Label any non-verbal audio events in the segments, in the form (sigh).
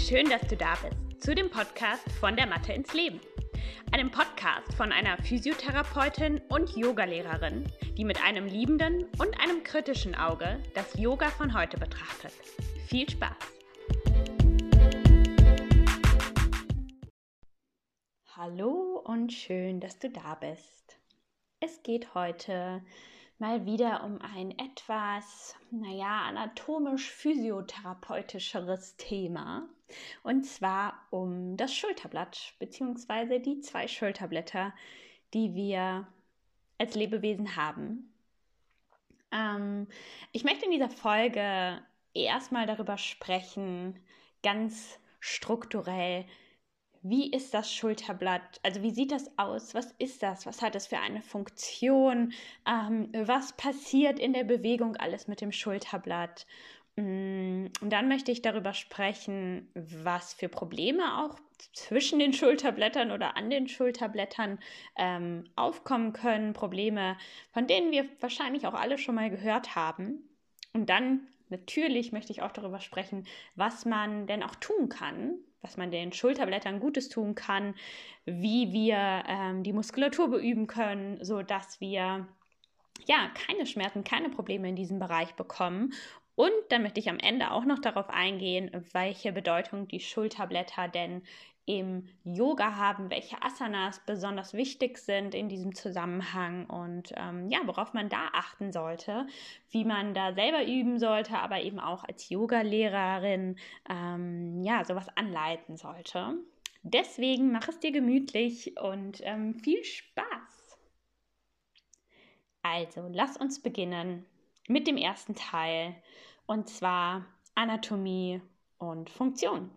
schön, dass du da bist zu dem Podcast von der Mathe ins Leben. Einem Podcast von einer Physiotherapeutin und Yogalehrerin, die mit einem liebenden und einem kritischen Auge das Yoga von heute betrachtet. Viel Spaß! Hallo und schön, dass du da bist. Es geht heute mal wieder um ein etwas, naja, anatomisch-physiotherapeutischeres Thema. Und zwar um das Schulterblatt, beziehungsweise die zwei Schulterblätter, die wir als Lebewesen haben. Ähm, ich möchte in dieser Folge erstmal darüber sprechen, ganz strukturell, wie ist das Schulterblatt? Also wie sieht das aus? Was ist das? Was hat es für eine Funktion? Ähm, was passiert in der Bewegung alles mit dem Schulterblatt? Mm, und dann möchte ich darüber sprechen, was für Probleme auch zwischen den Schulterblättern oder an den Schulterblättern ähm, aufkommen können. Probleme, von denen wir wahrscheinlich auch alle schon mal gehört haben. Und dann natürlich möchte ich auch darüber sprechen, was man denn auch tun kann, was man den Schulterblättern Gutes tun kann, wie wir ähm, die Muskulatur beüben können, sodass wir ja keine Schmerzen, keine Probleme in diesem Bereich bekommen. Und dann möchte ich am Ende auch noch darauf eingehen, welche Bedeutung die Schulterblätter denn im Yoga haben, welche Asanas besonders wichtig sind in diesem Zusammenhang und ähm, ja, worauf man da achten sollte, wie man da selber üben sollte, aber eben auch als Yoga-Lehrerin ähm, ja, sowas anleiten sollte. Deswegen mach es dir gemütlich und ähm, viel Spaß. Also, lass uns beginnen mit dem ersten Teil und zwar Anatomie und Funktion.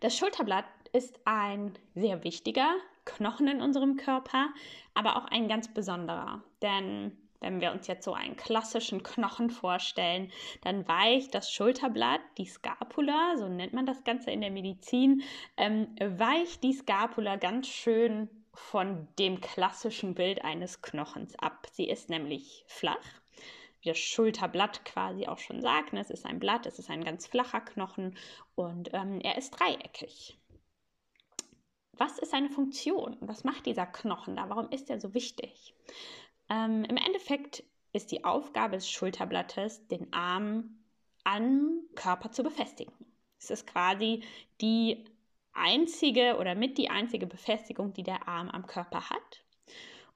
Das Schulterblatt ist ein sehr wichtiger Knochen in unserem Körper, aber auch ein ganz besonderer. Denn wenn wir uns jetzt so einen klassischen Knochen vorstellen, dann weicht das Schulterblatt, die Scapula, so nennt man das Ganze in der Medizin, ähm, weicht die Scapula ganz schön von dem klassischen Bild eines Knochens ab. Sie ist nämlich flach wie das Schulterblatt quasi auch schon sagt. Ne? Es ist ein Blatt, es ist ein ganz flacher Knochen und ähm, er ist dreieckig. Was ist seine Funktion? Was macht dieser Knochen da? Warum ist er so wichtig? Ähm, Im Endeffekt ist die Aufgabe des Schulterblattes, den Arm am Körper zu befestigen. Es ist quasi die einzige oder mit die einzige Befestigung, die der Arm am Körper hat.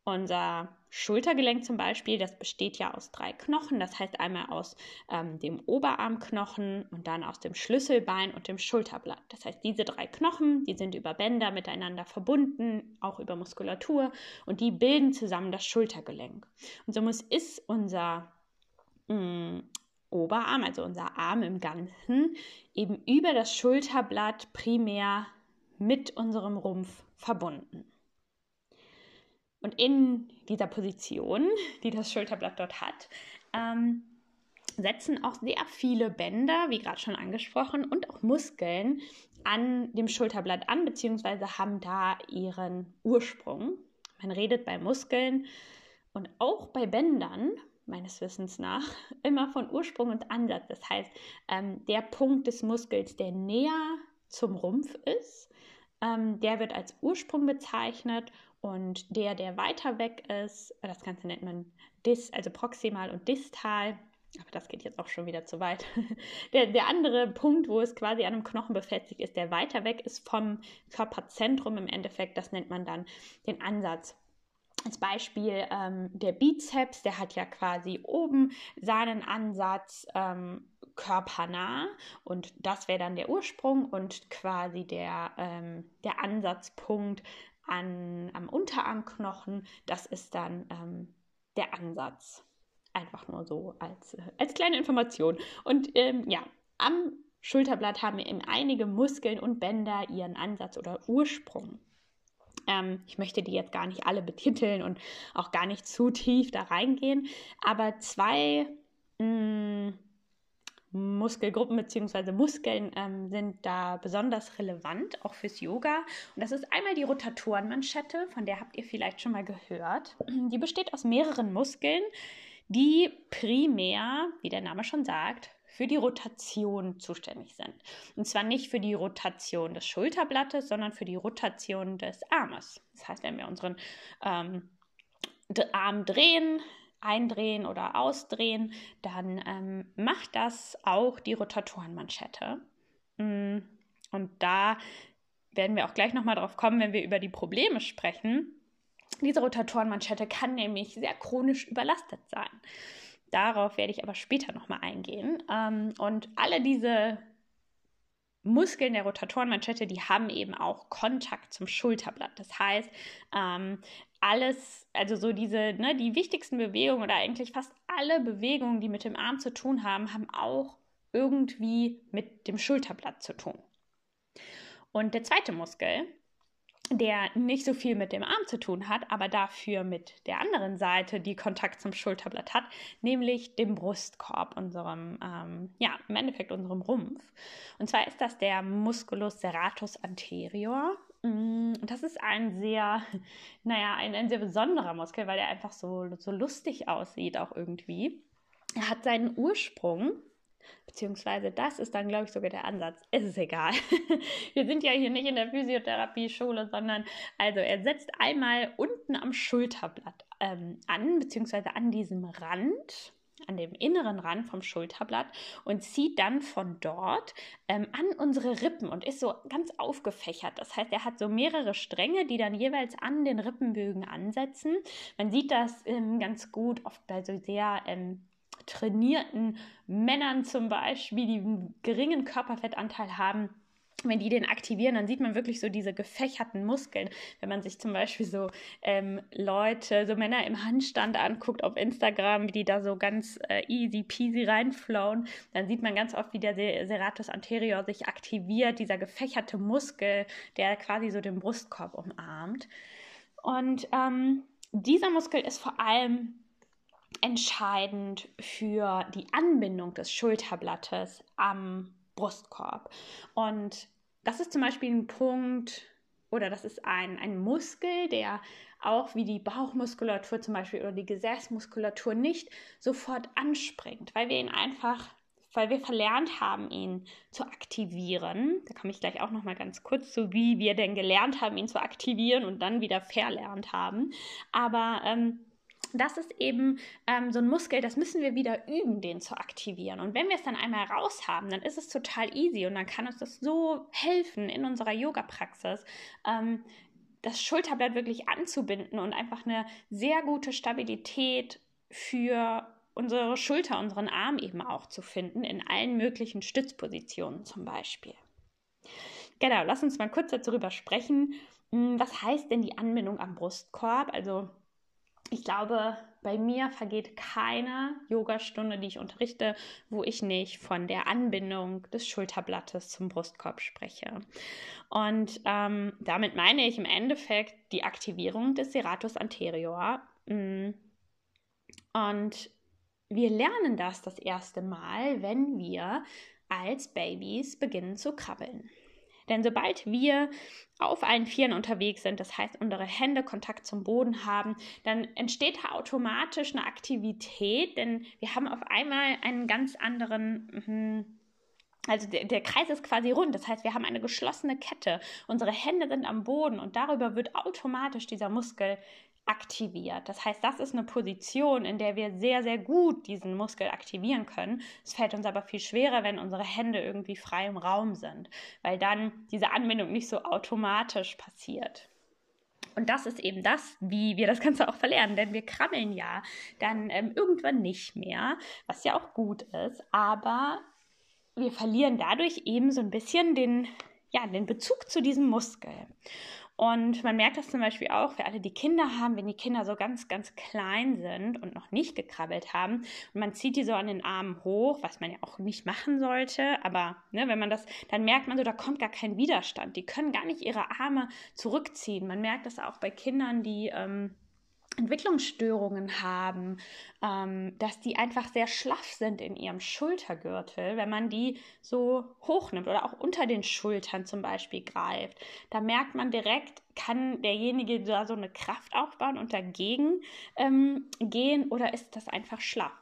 Unser Schultergelenk zum Beispiel, das besteht ja aus drei Knochen. Das heißt einmal aus ähm, dem Oberarmknochen und dann aus dem Schlüsselbein und dem Schulterblatt. Das heißt, diese drei Knochen, die sind über Bänder miteinander verbunden, auch über Muskulatur und die bilden zusammen das Schultergelenk. Und somit ist unser mh, mm, Oberarm, also unser Arm im Ganzen, eben über das Schulterblatt primär mit unserem Rumpf verbunden. Und in dieser Position, (laughs) die das Schulterblatt dort hat, ähm, setzen auch sehr viele Bänder, wie gerade schon angesprochen, und auch Muskeln an dem Schulterblatt an, beziehungsweise haben da ihren Ursprung. Man redet bei Muskeln und auch bei Bändern, meines Wissens nach, (laughs) immer von Ursprung und Ansatz. Das heißt, ähm, der Punkt des Muskels, der näher zum Rumpf ist, ähm, der wird als Ursprung bezeichnet und der, der weiter weg ist, das Ganze nennt man dis, also proximal und distal. Aber das geht jetzt auch schon wieder zu weit. (laughs) Der, der andere Punkt, wo es quasi an einem Knochen befestigt ist, der weiter weg ist vom Körperzentrum im Endeffekt, das nennt man dann den Ansatz als Beispiel ähm, der Bizeps, der hat ja quasi oben seinen Ansatz ähm, körpernah und das wäre dann der Ursprung und quasi der, ähm, der Ansatzpunkt an, am Unterarmknochen, das ist dann ähm, der Ansatz. Einfach nur so als, äh, als kleine Information. Und ähm, ja, am Schulterblatt haben eben einige Muskeln und Bänder ihren Ansatz oder Ursprung. Ähm, ich möchte die jetzt gar nicht alle betiteln und auch gar nicht zu tief da reingehen, aber zwei mh, mm, Muskelgruppen bzw. Muskeln ähm, sind da besonders relevant, auch fürs Yoga. Und das ist einmal die Rotatorenmanschette, von der habt ihr vielleicht schon mal gehört. (clears throat) Die besteht aus mehreren Muskeln, die primär, wie der Name schon sagt, für die Rotation zuständig sind. Und zwar nicht für die Rotation des Schulterblattes, sondern für die Rotation des Armes. Das heißt, wenn wir unseren ähm, Arm drehen, eindrehen oder ausdrehen, dann ähm, macht das auch die Rotatorenmanschette. Mm, und da werden wir auch gleich nochmal drauf kommen, wenn wir über die Probleme sprechen. Diese Rotatorenmanschette kann nämlich sehr chronisch überlastet sein. Darauf werde ich aber später nochmal eingehen. Ähm, und alle diese Muskeln der Rotatorenmanschette, die haben eben auch Kontakt zum Schulterblatt. Das heißt, ähm, alles, also so diese, ne, die wichtigsten Bewegungen oder eigentlich fast alle Bewegungen, die mit dem Arm zu tun haben, haben auch irgendwie mit dem Schulterblatt zu tun. Und der zweite Muskel, der nicht so viel mit dem Arm zu tun hat, aber dafür mit der anderen Seite, die Kontakt zum Schulterblatt hat, nämlich dem Brustkorb, unserem, ähm, ja, im Endeffekt unserem Rumpf. Und zwar ist das der Musculus serratus anterior. Mm, das ist ein sehr, (laughs) naja, ein, ein sehr besonderer Muskel, weil er einfach so, so lustig aussieht, auch irgendwie. Er hat seinen Ursprung Beziehungsweise das ist dann, glaube ich, sogar der Ansatz. Es ist egal. (laughs) Wir sind ja hier nicht in der Physiotherapie-Schule, sondern also er setzt einmal unten am Schulterblatt ähm, an, beziehungsweise an diesem Rand an dem inneren Rand vom Schulterblatt und zieht dann von dort ähm, an unsere Rippen und ist so ganz aufgefächert. Das heißt, er hat so mehrere Stränge, die dann jeweils an den Rippenbögen ansetzen. Man sieht das ähm, ganz gut oft bei so sehr ähm, trainierten Männern zum Beispiel, die einen geringen Körperfettanteil haben, wenn die den aktivieren, dann sieht man wirklich so diese gefächerten Muskeln. Wenn man sich zum Beispiel so ähm, Leute, so Männer im Handstand anguckt auf Instagram, wie die da so ganz äh, easy peasy reinflowen, dann sieht man ganz oft, wie der Serratus anterior sich aktiviert, dieser gefächerte Muskel, der quasi so den Brustkorb umarmt. Und ähm, dieser Muskel ist vor allem entscheidend für die Anbindung des Schulterblattes am Brustkorb. Und das ist zum Beispiel ein Punkt oder das ist ein, ein Muskel, der auch wie die Bauchmuskulatur zum Beispiel oder die Gesäßmuskulatur nicht sofort anspringt, weil wir ihn einfach, weil wir verlernt haben, ihn zu aktivieren. Da komme ich gleich auch noch mal ganz kurz zu, wie wir denn gelernt haben, ihn zu aktivieren und dann wieder verlernt haben. Aber ähm, das ist eben ähm, so ein Muskel, das müssen wir wieder üben, den zu aktivieren. Und wenn wir es dann einmal raus haben, dann ist es total easy und dann kann uns das so helfen in unserer Yoga-Praxis, ähm, das Schulterblatt wirklich anzubinden und einfach eine sehr gute Stabilität für unsere Schulter, unseren Arm eben auch zu finden, in allen möglichen Stützpositionen zum Beispiel. Genau, lass uns mal kurz darüber sprechen. Hm, was heißt denn die Anbindung am Brustkorb? Also ich glaube, bei mir vergeht keine Yogastunde, die ich unterrichte, wo ich nicht von der Anbindung des Schulterblattes zum Brustkorb spreche. Und ähm, damit meine ich im Endeffekt die Aktivierung des Serratus anterior. Mm. Und wir lernen das das erste Mal, wenn wir als Babys beginnen zu krabbeln. Denn sobald wir auf allen Vieren unterwegs sind, das heißt unsere Hände Kontakt zum Boden haben, dann entsteht automatisch eine Aktivität, denn wir haben auf einmal einen ganz anderen mhm, also der, der, Kreis ist quasi rund, das heißt, wir haben eine geschlossene Kette. Unsere Hände sind am Boden und darüber wird automatisch dieser Muskel aktiviert. Das heißt, das ist eine Position, in der wir sehr, sehr gut diesen Muskel aktivieren können. Es fällt uns aber viel schwerer, wenn unsere Hände irgendwie frei im Raum sind, weil dann diese Anbindung nicht so automatisch passiert. Und das ist eben das, wie wir das Ganze auch verlernen, denn wir krabbeln ja dann ähm, irgendwann nicht mehr, was ja auch gut ist, aber wir verlieren dadurch eben so ein bisschen den, ja, den Bezug zu diesem Muskel. Und man merkt das zum Beispiel auch für alle, die Kinder haben, wenn die Kinder so ganz, ganz klein sind und noch nicht gekrabbelt haben und man zieht die so an den Armen hoch, was man ja auch nicht machen sollte, aber ne, wenn man das, dann merkt man so, da kommt gar kein Widerstand. Die können gar nicht ihre Arme zurückziehen. Man merkt das auch bei Kindern, die ähm, Entwicklungsstörungen haben, ähm, dass die einfach sehr schlaff sind in ihrem Schultergürtel, wenn man die so hochnimmt oder auch unter den Schultern zum Beispiel greift. Da merkt man direkt, kann derjenige da so eine Kraft aufbauen und dagegen ähm, gehen oder ist das einfach schlaff?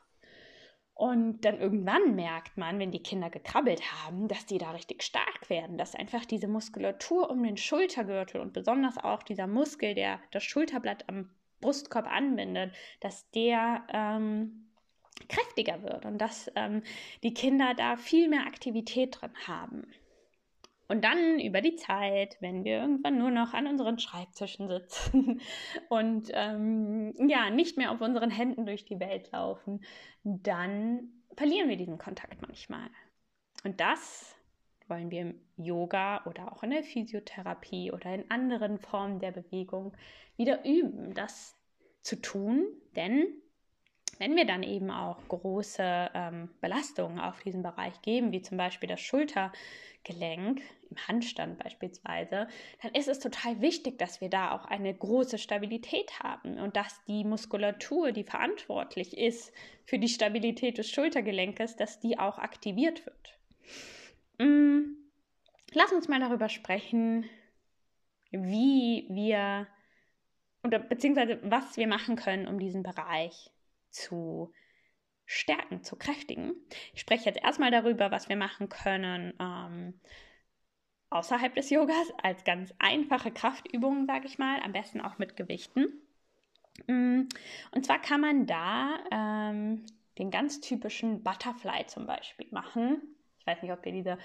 Und dann irgendwann merkt man, wenn die Kinder gekrabbelt haben, dass die da richtig stark werden, dass einfach diese Muskulatur um den Schultergürtel und besonders auch dieser Muskel, der das Schulterblatt am Brustkorb anbindet, dass der ähm, kräftiger wird und dass ähm, die Kinder da viel mehr Aktivität drin haben. Und dann über die Zeit, wenn wir irgendwann nur noch an unseren Schreibtischen sitzen (laughs) und ähm, ja, nicht mehr auf unseren Händen durch die Welt laufen, dann verlieren wir diesen Kontakt manchmal. Und das wollen wir im Yoga oder auch in der Physiotherapie oder in anderen Formen der Bewegung wieder üben, das zu tun, denn wenn wir dann eben auch große ähm, Belastungen auf diesen Bereich geben, wie zum Beispiel das Schultergelenk im Handstand beispielsweise, dann ist es total wichtig, dass wir da auch eine große Stabilität haben und dass die Muskulatur, die verantwortlich ist für die Stabilität des Schultergelenkes, dass die auch aktiviert wird. Mm, lass uns mal darüber sprechen, wie wir oder beziehungsweise was wir machen können, um diesen Bereich zu stärken, zu kräftigen. Ich spreche jetzt erstmal darüber, was wir machen können ähm, außerhalb des Yogas als ganz einfache Kraftübungen, sage ich mal, am besten auch mit Gewichten. Mm, und zwar kann man da ähm, den ganz typischen Butterfly zum Beispiel machen. Ich weiß nicht, ob ihr diese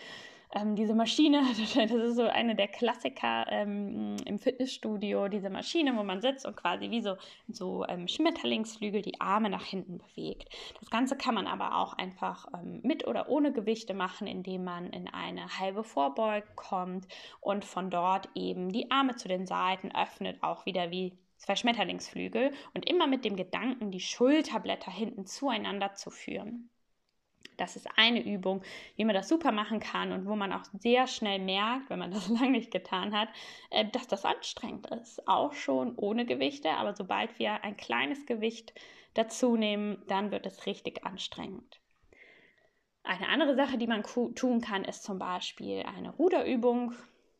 ähm, diese Maschine, (laughs) das ist so eine der Klassiker ähm, im Fitnessstudio, diese Maschine, wo man sitzt und quasi wie so, so ähm, Schmetterlingsflügel die Arme nach hinten bewegt. Das Ganze kann man aber auch einfach ähm, mit oder ohne Gewichte machen, indem man in eine halbe Vorbeug kommt und von dort eben die Arme zu den Seiten öffnet, auch wieder wie zwei Schmetterlingsflügel und immer mit dem Gedanken, die Schulterblätter hinten zueinander zu führen. Das ist eine Übung, wie man das super machen kann und wo man auch sehr schnell merkt, wenn man (laughs) das lange nicht getan hat, äh, dass das anstrengend ist. Auch schon ohne Gewichte, aber sobald wir ein kleines Gewicht dazu nehmen, dann wird es richtig anstrengend. Eine andere Sache, die man tun kann, ist zum Beispiel eine Ruderübung.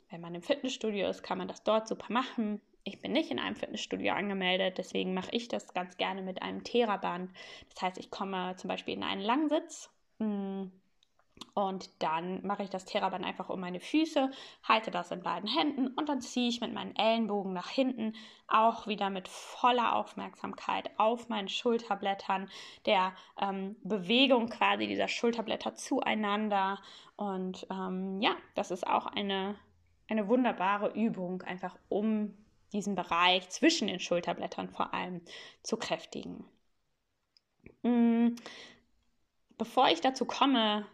Wenn man im Fitnessstudio ist, kann man das dort super machen. Ich bin nicht in einem Fitnessstudio angemeldet, deswegen mache ich das ganz gerne mit einem Theraband. Das heißt, ich komme zum Beispiel in einen Langsitz. Und dann mache ich das Theraband einfach um meine Füße, halte das in beiden Händen und dann ziehe ich mit meinen Ellenbogen nach hinten, auch wieder mit voller Aufmerksamkeit auf meinen Schulterblättern, der ähm, Bewegung quasi dieser Schulterblätter zueinander. Und ähm, ja, das ist auch eine, eine wunderbare Übung, einfach um diesen Bereich zwischen den Schulterblättern vor allem zu kräftigen. Mm bevor ich dazu komme,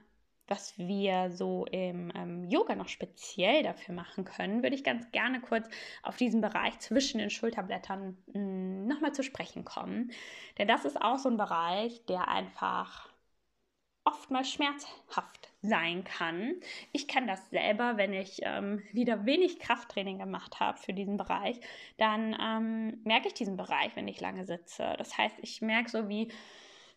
was wir so im ähm, Yoga noch speziell dafür machen können, würde ich ganz gerne kurz auf diesen Bereich zwischen den Schulterblättern hm, nochmal zu sprechen kommen. Denn das ist auch so ein Bereich, der einfach oftmals schmerzhaft sein kann. Ich kann das selber, wenn ich ähm, wieder wenig Krafttraining gemacht habe für diesen Bereich, dann ähm, merke ich diesen Bereich, wenn ich lange sitze. Das heißt, ich merke so, wie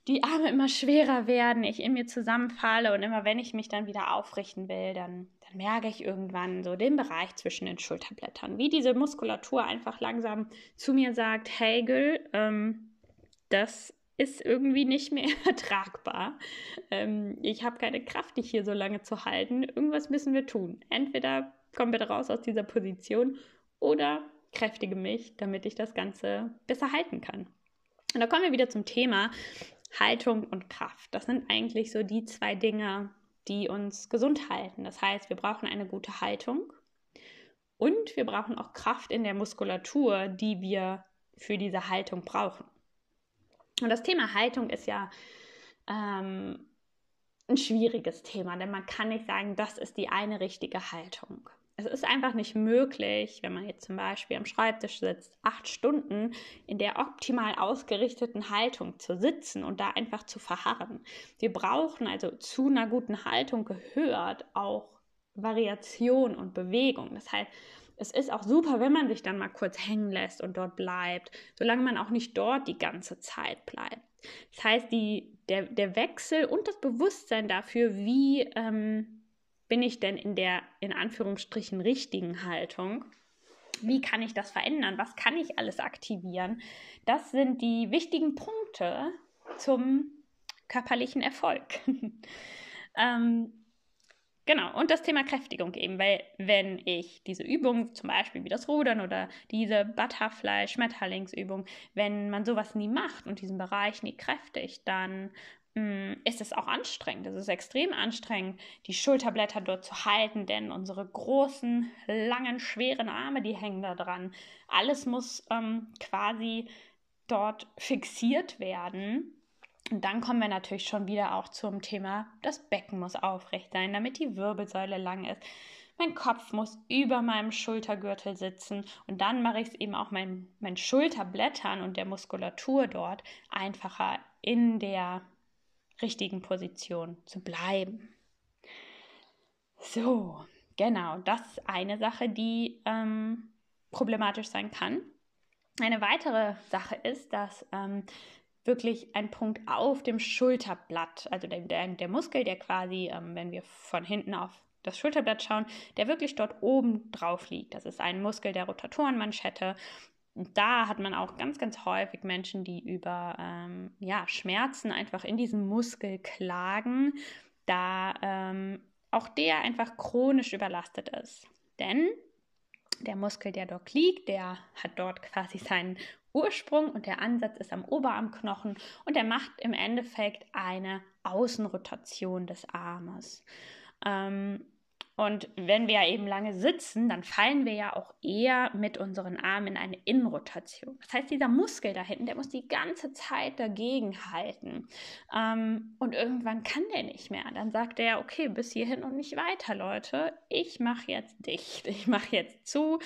die Arme immer schwerer werden, ich in mir zusammenfalle und immer wenn ich mich dann wieder aufrichten will, dann, dann merke ich irgendwann so den Bereich zwischen den Schulterblättern, wie diese Muskulatur einfach langsam zu mir sagt, hey Gül, ähm, das ist irgendwie nicht mehr (laughs) tragbar. Ähm, ich habe keine Kraft, dich hier so lange zu halten. Irgendwas müssen wir tun. Entweder komm bitte raus aus dieser Position oder kräftige mich, damit ich das Ganze besser halten kann. Und da kommen wir wieder zum Thema, Haltung und Kraft. Das sind eigentlich so die zwei Dinge, die uns gesund halten. Das heißt, wir brauchen eine gute Haltung und wir brauchen auch Kraft in der Muskulatur, die wir für diese Haltung brauchen. Und das Thema Haltung ist ja ähm, ein schwieriges Thema, denn man kann nicht sagen, das ist die eine richtige Haltung es ist einfach nicht möglich, wenn man jetzt zum Beispiel am Schreibtisch sitzt, acht Stunden in der optimal ausgerichteten Haltung zu sitzen und da einfach zu verharren. Wir brauchen also zu einer guten Haltung gehört auch Variation und Bewegung. Das heißt, es ist auch super, wenn man sich dann mal kurz hängen lässt und dort bleibt, solange man auch nicht dort die ganze Zeit bleibt. Das heißt, die, der, der Wechsel und das Bewusstsein dafür, wie ähm, bin ich denn in der in Anführungsstrichen richtigen Haltung, wie kann ich das verändern, was kann ich alles aktivieren, das sind die wichtigen Punkte zum körperlichen Erfolg. (laughs) ähm, Genau, und das Thema Kräftigung eben, weil wenn ich diese Übung, zum Beispiel wie das Rudern oder diese Butterfly-Schmetterlingsübung, wenn man sowas nie macht und diesen Bereich nie kräftigt, dann ist es auch anstrengend. Es ist extrem anstrengend, die Schulterblätter dort zu halten, denn unsere großen, langen, schweren Arme, die hängen da dran. Alles muss ähm, quasi dort fixiert werden und dann kommen wir natürlich schon wieder auch zum Thema, das Becken muss aufrecht sein, damit die Wirbelsäule lang ist. Mein Kopf muss über meinem Schultergürtel sitzen und dann mache ich es eben auch meinen mein Schulterblättern und der Muskulatur dort einfacher in der richtigen Position zu bleiben. So, genau, das ist eine Sache, die ähm, problematisch sein kann. Eine weitere Sache ist, dass ähm, wirklich ein Punkt auf dem Schulterblatt, also der, der, der Muskel, der quasi, ähm, wenn wir von hinten auf das Schulterblatt schauen, der wirklich dort oben drauf liegt. Das ist ein Muskel der Rotatorenmanschette. Und da hat man auch ganz, ganz häufig Menschen, die über ähm, ja, Schmerzen einfach in diesem Muskel klagen, da ähm, auch der einfach chronisch überlastet ist. Denn der Muskel, der dort liegt, der hat dort quasi seinen Ursprung und der Ansatz ist am Oberarmknochen und der macht im Endeffekt eine Außenrotation des Armes. Ähm, und wenn wir ja eben lange sitzen, dann fallen wir ja auch eher mit unseren Armen in eine Innenrotation. Das heißt, dieser Muskel da hinten, der muss die ganze Zeit dagegen halten. Ähm, und irgendwann kann der nicht mehr. Dann sagt er, okay, bis hierhin und nicht weiter, Leute. Ich mache jetzt dicht. Ich mache jetzt zu.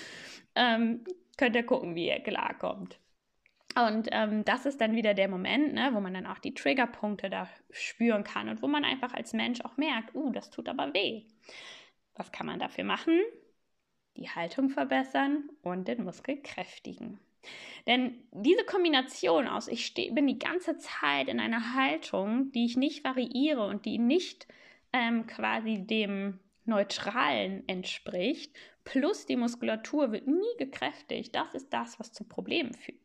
Ähm, könnt ihr gucken, wie ihr klarkommt. Und ähm, das ist dann wieder der Moment, ne, wo man dann auch die Triggerpunkte da spüren kann und wo man einfach als Mensch auch merkt, uh, das tut aber weh. Was kann man dafür machen? Die Haltung verbessern und den Muskel kräftigen. Denn diese Kombination aus, ich steh, bin die ganze Zeit in einer Haltung, die ich nicht variiere und die nicht ähm, quasi dem Neutralen entspricht, plus die Muskulatur wird nie gekräftigt, das ist das, was zu Problemen führt.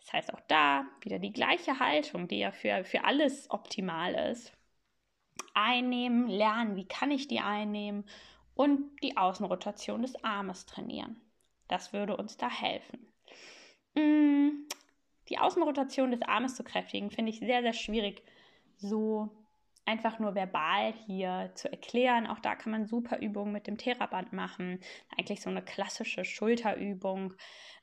Das heißt auch da wieder die gleiche Haltung, die ja für, für alles optimal ist. Einnehmen, lernen, wie kann ich die einnehmen und die Außenrotation des Armes trainieren. Das würde uns da helfen. Mm, die Außenrotation des Armes zu kräftigen, finde ich sehr, sehr schwierig, so einfach nur verbal hier zu erklären. Auch da kann man super Übungen mit dem Theraband machen. Eigentlich so eine klassische Schulterübung.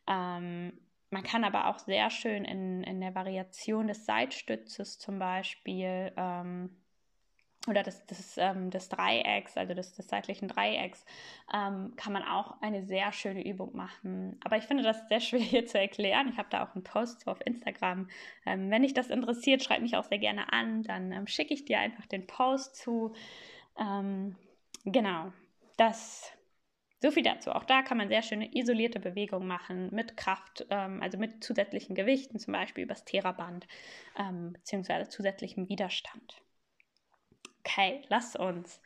Ähm, man kann aber auch sehr schön in, in der Variation des Seitstützes zum Beispiel ähm, oder des, des, ähm, des Dreiecks, also des, des seitlichen Dreiecks, ähm, kann man auch eine sehr schöne Übung machen. Aber ich finde das sehr (laughs) schwer hier zu erklären. Ich habe da auch einen Post auf Instagram. Ähm, wenn dich das interessiert, schreib mich auch sehr gerne an. Dann ähm, schicke ich dir einfach den Post zu. Ähm, genau, das so viel dazu. Auch da kann man sehr schöne isolierte Bewegungen machen mit Kraft, ähm, also mit zusätzlichen Gewichten, zum Beispiel übers Theraband, ähm, beziehungsweise zusätzlichem Widerstand. Okay, lass uns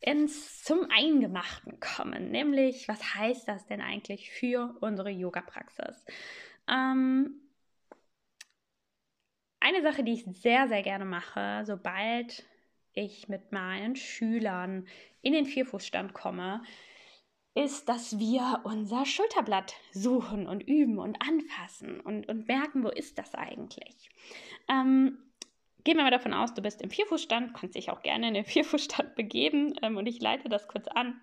ins zum Eingemachten kommen, nämlich was heißt das denn eigentlich für unsere Yoga-Praxis? Ähm, eine Sache, die ich sehr, sehr gerne mache, sobald ich mit meinen Schülern in den Vierfußstand komme, ist, dass wir unser Schulterblatt suchen und üben und anfassen und, und merken, wo ist das eigentlich. Ähm, gehen wir mal davon aus, du bist im Vierfußstand, kannst dich auch gerne in den (laughs) Vierfußstand begeben ähm, und ich leite das kurz an.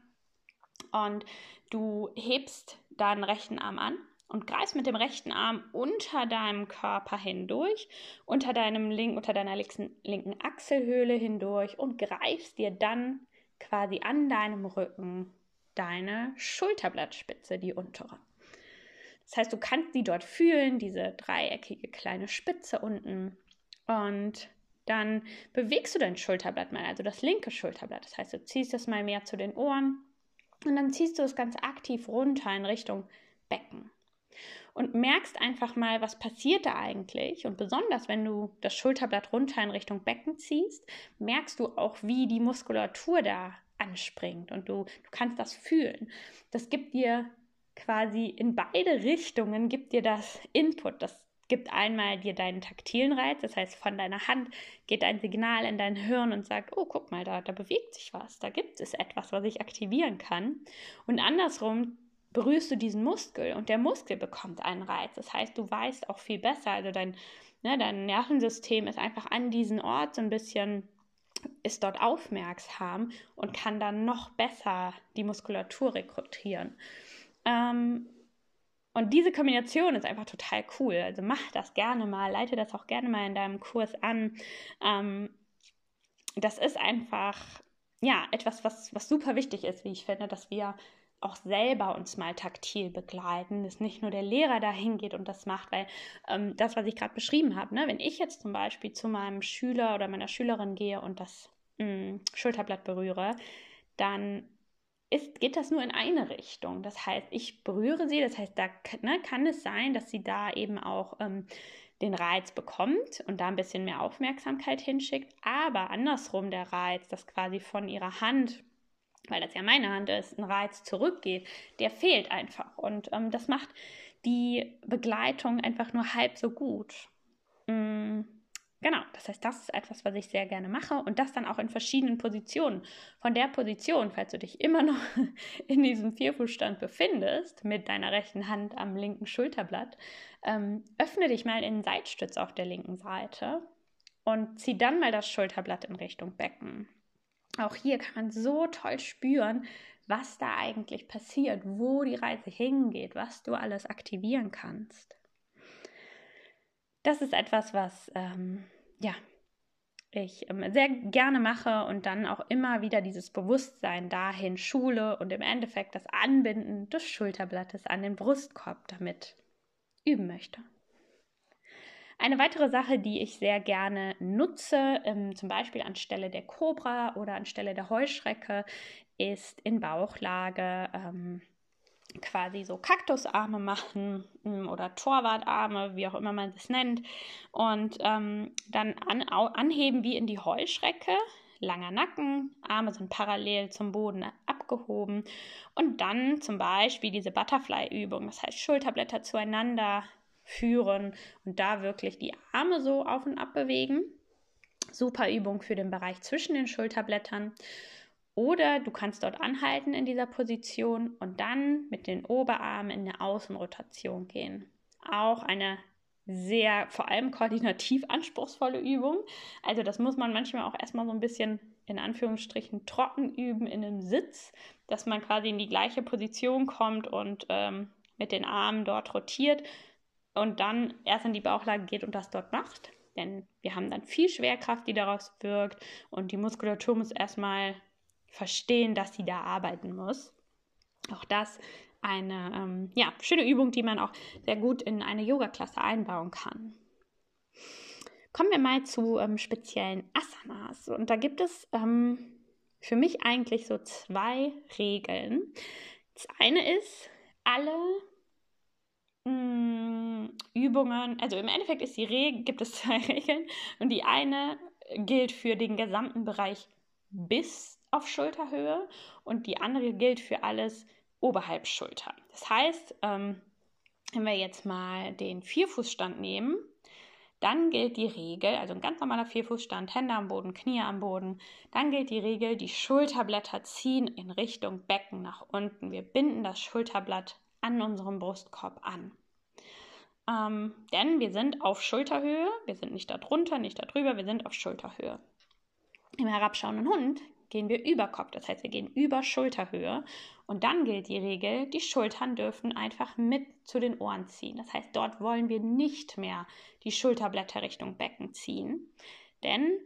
Und du hebst deinen rechten Arm an und greifst mit dem rechten Arm unter deinem Körper hindurch, unter, deinem Link, unter deiner linken, linken Achselhöhle hindurch und greifst dir dann quasi an deinem Rücken deine Schulterblattspitze, die untere. Das heißt, du kannst sie dort fühlen, diese dreieckige kleine Spitze unten. Und dann bewegst du dein Schulterblatt mal, also das linke Schulterblatt. Das heißt, du ziehst es mal mehr zu den Ohren Und dann ziehst du es ganz aktiv runter in Richtung Becken. Und merkst einfach mal, was passiert da eigentlich. Und besonders, wenn du das Schulterblatt runter in Richtung Becken ziehst, merkst du auch, wie die Muskulatur da anspringt. Und du, du kannst das fühlen. Das gibt dir quasi in beide Richtungen, gibt dir das Input. Das gibt einmal dir deinen taktilen Reiz, das heißt von deiner Hand geht ein Signal in dein Hirn und sagt, oh, guck mal, da, da bewegt sich was, da gibt es etwas, was ich aktivieren kann. Und andersrum berührst du diesen Muskel und der Muskel bekommt einen Reiz. Das heißt, du weißt auch viel besser, also dein, ne, dein Nervensystem ist einfach an diesen Ort so ein bisschen ist dort aufmerksam und kann dann noch besser die Muskulatur rekrutieren. Ähm, und diese Kombination ist einfach total cool. Also mach das gerne mal, leite das auch gerne mal in deinem Kurs an. Ähm, das ist einfach, ja, etwas, was, was super wichtig ist, wie ich finde, dass wir auch selber uns mal taktil begleiten, dass nicht nur der Lehrer dahin geht und das macht, weil ähm, das, was ich gerade beschrieben habe, ne, wenn ich jetzt zum Beispiel zu meinem Schüler oder meiner Schülerin gehe und das mh, mm, Schulterblatt berühre, dann ist, geht das nur in eine Richtung. Das heißt, ich berühre sie, das heißt, da ne, kann es sein, dass sie da eben auch ähm, den Reiz bekommt und da ein bisschen mehr Aufmerksamkeit hinschickt, aber andersrum der Reiz, dass quasi von ihrer Hand, weil das ja meine Hand ist, ein Reiz zurückgeht, der fehlt einfach und ähm, das macht die Begleitung einfach nur halb so gut. Mm. Genau, das heißt, das ist etwas, was ich sehr gerne mache und das dann auch in verschiedenen Positionen. Von der Position, falls du dich immer noch (laughs) in diesem Vierfußstand befindest, mit deiner rechten Hand am linken Schulterblatt, ähm, öffne dich mal in den Seitstütz auf der linken Seite und zieh dann mal das Schulterblatt in Richtung Becken. Auch hier kann man so toll spüren, was da eigentlich passiert, wo die Reise hingeht, was du alles aktivieren kannst das ist etwas, was ähm, ja, ich ähm, sehr gerne mache und dann auch immer wieder dieses Bewusstsein dahin schule und im Endeffekt das Anbinden des Schulterblattes an den Brustkorb damit üben möchte. Eine weitere Sache, die ich sehr gerne nutze, ähm, zum Beispiel anstelle der Kobra oder anstelle der Heuschrecke, ist in Bauchlage ähm, quasi so Kaktusarme machen mm, oder Torwartarme, wie auch immer man das nennt, und ähm, dann an, anheben wie in die Heuschrecke. Langer Nacken, Arme sind parallel zum Boden abgehoben und dann zum Beispiel diese Butterfly-Übung, das heißt Schulterblätter zueinander führen und da wirklich die Arme so auf und ab bewegen. Super Übung für den Bereich zwischen den Schulterblättern. Oder du kannst dort anhalten in dieser Position und dann mit den Oberarmen in eine Außenrotation gehen. Auch eine sehr, vor allem koordinativ (laughs) anspruchsvolle Übung. Also das muss man manchmal auch erstmal so ein bisschen in Anführungsstrichen trocken üben in einem Sitz, dass man quasi in die gleiche Position kommt und ähm, mit den Armen dort rotiert und dann erst in die Bauchlage geht und das dort macht. Denn wir haben dann viel Schwerkraft, die daraus wirkt und die Muskulatur muss erstmal verstehen, dass sie da arbeiten muss. Auch das eine ähm, ja, schöne Übung, die man auch sehr gut in eine Yoga-Klasse einbauen kann. Kommen wir mal zu ähm, speziellen Asanas. Und da gibt es ähm, für mich eigentlich so zwei Regeln. Das eine ist, alle mh, mm, Übungen, also im Endeffekt ist die Regel, gibt es (laughs) zwei Regeln und die eine gilt für den gesamten Bereich bis auf Schulterhöhe und die andere gilt für alles oberhalb Schulter. Das heißt, ähm, wenn wir jetzt mal den Vierfußstand nehmen, dann gilt die Regel, also ein ganz normaler Vierfußstand, Hände am Boden, Knie am Boden, dann gilt die Regel, die Schulterblätter ziehen in Richtung Becken nach unten. Wir binden das Schulterblatt an unserem Brustkorb an. Ähm, denn wir sind auf Schulterhöhe, wir sind nicht darunter, nicht darüber, wir sind auf Schulterhöhe. Im herabschauenden Hund gehen wir über Kopf, das heißt, wir gehen über Schulterhöhe. Und dann gilt die Regel, die Schultern dürfen einfach mit zu den Ohren ziehen. Das heißt, dort wollen wir nicht mehr die Schulterblätter Richtung Becken ziehen. Denn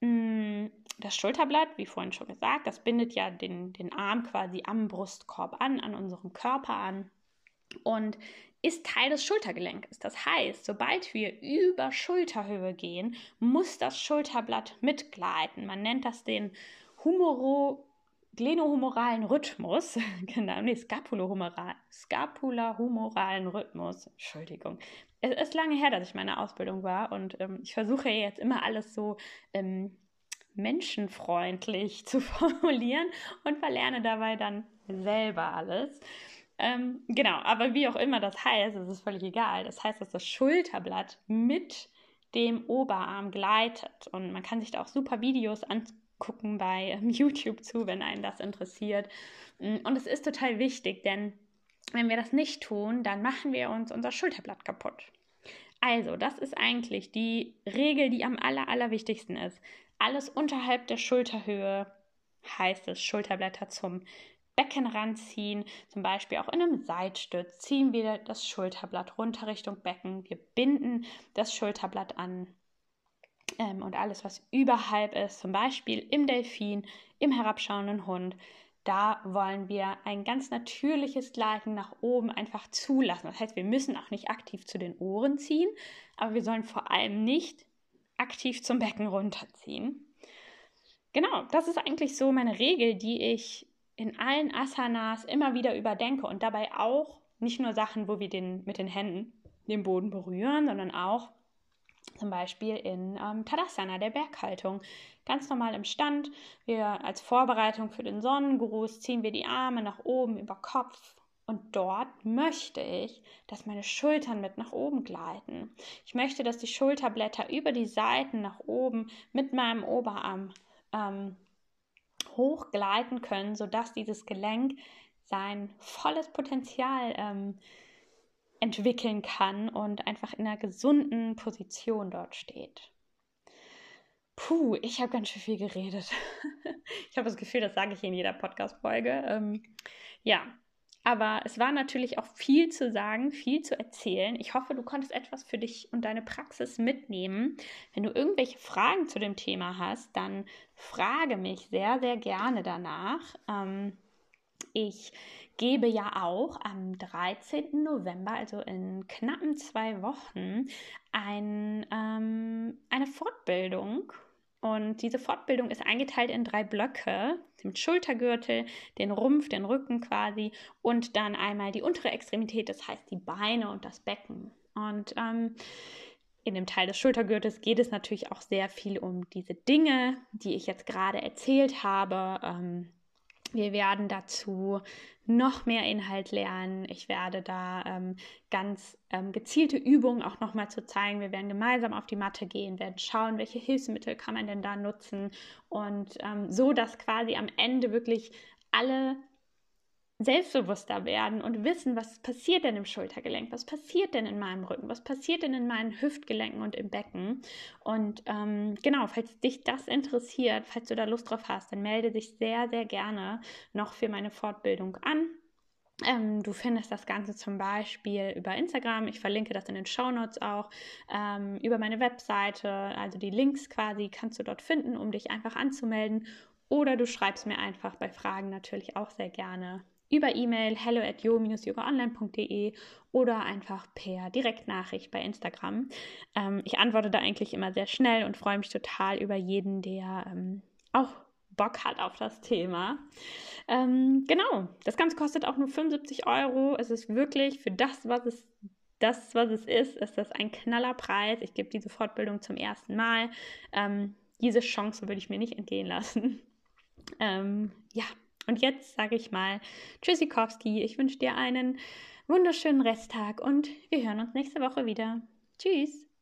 mh, mm, das Schulterblatt, wie vorhin schon gesagt, das bindet ja den, den Arm quasi am Brustkorb an, an unserem Körper an und ist Teil des Schultergelenkes. Das heißt, sobald wir über Schulterhöhe gehen, muss das Schulterblatt mitgleiten. Man nennt das den Humoro glenohumoralen Rhythmus, (laughs) genau, nee, Scapulohumeral, scapulahumoralen Rhythmus, Entschuldigung. Es ist lange her, dass ich meine Ausbildung war und ähm, ich versuche jetzt immer alles so ähm, menschenfreundlich (laughs) zu formulieren und verlerne dabei dann selber alles. Ähm, genau, aber wie auch immer das heißt, es ist völlig egal. Das heißt, dass das Schulterblatt mit dem Oberarm gleitet. Und man kann sich da auch super Videos angucken bei ähm, (laughs) YouTube zu, wenn einen das interessiert. Mm, und es ist total wichtig, denn wenn wir das nicht tun, dann machen wir uns unser Schulterblatt kaputt. Also, das ist eigentlich die Regel, die am aller, allerwichtigsten ist. Alles unterhalb der Schulterhöhe heißt es Schulterblätter zum Becken ranziehen, zum Beispiel auch in einem Seitstütz, ziehen wir das Schulterblatt runter Richtung Becken. Wir binden das Schulterblatt an. Ähm, und alles, was überhalb ist, zum Beispiel im Delfin, im herabschauenden Hund, da wollen wir ein ganz natürliches Gleiten nach oben einfach zulassen. Das heißt, wir müssen auch nicht aktiv zu den Ohren ziehen, aber wir sollen vor allem nicht aktiv zum Becken runterziehen. Genau, das ist eigentlich so meine Regel, die ich in allen Asanas immer wieder überdenke und dabei auch nicht nur Sachen, wo wir den, mit den Händen den Boden berühren, sondern auch zum Beispiel in ähm, Tadasana, der Berghaltung. Ganz normal im Stand. Wir als Vorbereitung für den Sonnengruß ziehen wir die Arme nach oben über Kopf. Und dort möchte ich, dass meine Schultern mit nach oben gleiten. Ich möchte, dass die Schulterblätter über die Seiten nach oben mit meinem Oberarm ähm, hochgleiten können, sodass dieses Gelenk sein volles Potenzial ähm, entwickeln kann und einfach in einer gesunden Position dort steht. Puh, ich habe ganz schön viel geredet. (laughs) ich habe das Gefühl, das sage ich in jeder Podcast-Folge. Ähm, ja, aber es war natürlich auch viel zu sagen, viel zu erzählen. Ich hoffe, du konntest etwas für dich und deine Praxis mitnehmen. Wenn du irgendwelche Fragen zu dem Thema hast, dann frage mich sehr, sehr gerne danach. Ähm, ich gebe ja auch am 13. November, also in knappen zwei Wochen, ein, ähm, eine Fortbildung und diese Fortbildung ist eingeteilt in drei Blöcke, den Schultergürtel, den Rumpf, den Rücken quasi und dann einmal die untere Extremität, das heißt die Beine und das Becken. Und ähm, in dem Teil des Schultergürtels geht es natürlich auch sehr viel um diese Dinge, die ich jetzt gerade erzählt habe. Ähm, wir werden dazu noch mehr Inhalt lernen. Ich werde da ähm, ganz ähm, gezielte Übungen auch nochmal zu zeigen. Wir werden gemeinsam auf die Matte gehen, werden schauen, welche Hilfsmittel kann man denn da nutzen und ähm, so, dass quasi am Ende wirklich alle selbstbewusster werden und wissen, was passiert denn im Schultergelenk, was passiert denn in meinem Rücken, was passiert denn in meinen Hüftgelenken und im Becken. Und ähm, genau, falls dich das interessiert, falls du da Lust drauf hast, dann melde dich sehr, sehr gerne noch für meine Fortbildung an. Ähm, du findest das Ganze zum Beispiel über Instagram. Ich verlinke das in den Show Notes auch. Ähm, über meine Webseite. Also die Links quasi kannst du dort finden, um dich einfach anzumelden. Oder du schreibst mir einfach bei Fragen natürlich auch sehr gerne über E-Mail hello at yo-yogaonline.de oder einfach per Direktnachricht bei Instagram. Ähm, ich antworte da eigentlich immer sehr schnell und freue mich total über jeden, der ähm, auch Bock hat auf das Thema. Ähm, genau, das Ganze kostet auch nur 75 Euro. Es ist wirklich für das, was es das, was es ist, ist das ein knaller Preis. Ich gebe diese Fortbildung zum ersten Mal. Ähm, diese Chance würde ich mir nicht entgehen lassen. (laughs) Ähm, ja, und jetzt sage ich mal Tschüssikowski. Ich wünsche dir einen wunderschönen Resttag und wir hören uns nächste Woche wieder. Tschüss.